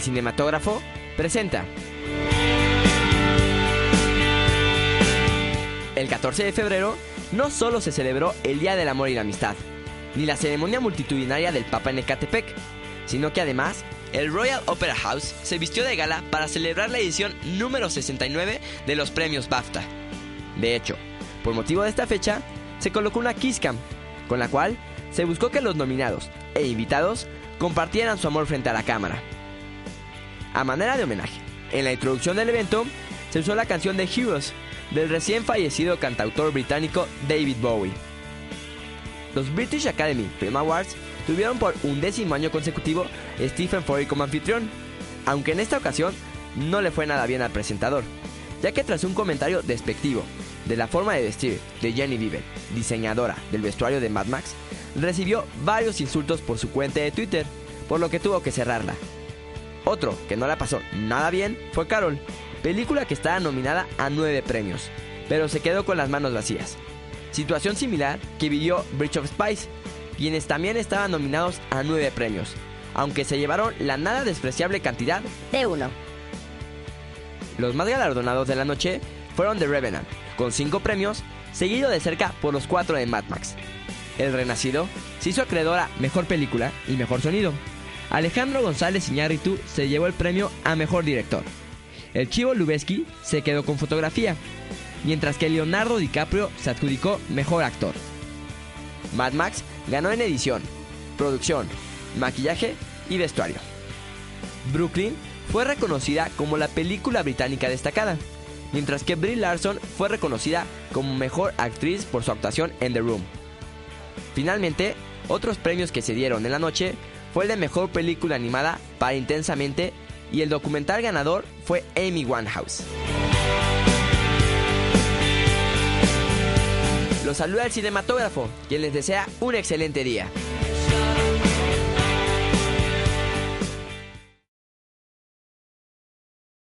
El cinematógrafo presenta. El 14 de febrero no solo se celebró el Día del Amor y la Amistad, ni la ceremonia multitudinaria del Papa en Ecatepec, sino que además el Royal Opera House se vistió de gala para celebrar la edición número 69 de los premios BAFTA. De hecho, por motivo de esta fecha, se colocó una Kiss Cam, con la cual se buscó que los nominados e invitados compartieran su amor frente a la cámara. A manera de homenaje, en la introducción del evento se usó la canción de Heroes del recién fallecido cantautor británico David Bowie. Los British Academy Film Awards tuvieron por un décimo año consecutivo Stephen Fry como anfitrión, aunque en esta ocasión no le fue nada bien al presentador, ya que tras un comentario despectivo de la forma de vestir de Jenny Viven, diseñadora del vestuario de Mad Max, recibió varios insultos por su cuenta de Twitter, por lo que tuvo que cerrarla. Otro que no la pasó nada bien fue Carol, película que estaba nominada a nueve premios, pero se quedó con las manos vacías. Situación similar que vivió Bridge of Spice, quienes también estaban nominados a nueve premios, aunque se llevaron la nada despreciable cantidad de uno. Los más galardonados de la noche fueron The Revenant, con cinco premios, seguido de cerca por los cuatro de Mad Max. El Renacido se hizo acreedora Mejor Película y Mejor Sonido. Alejandro González Iñárritu se llevó el premio a Mejor Director. El Chivo Lubeski se quedó con fotografía, mientras que Leonardo DiCaprio se adjudicó Mejor Actor. Mad Max ganó en edición, producción, maquillaje y vestuario. Brooklyn fue reconocida como la película británica destacada, mientras que Brie Larson fue reconocida como mejor actriz por su actuación en The Room. Finalmente, otros premios que se dieron en la noche fue de mejor película animada para Intensamente y el documental ganador fue Amy Winehouse. Los saluda el cinematógrafo, quien les desea un excelente día.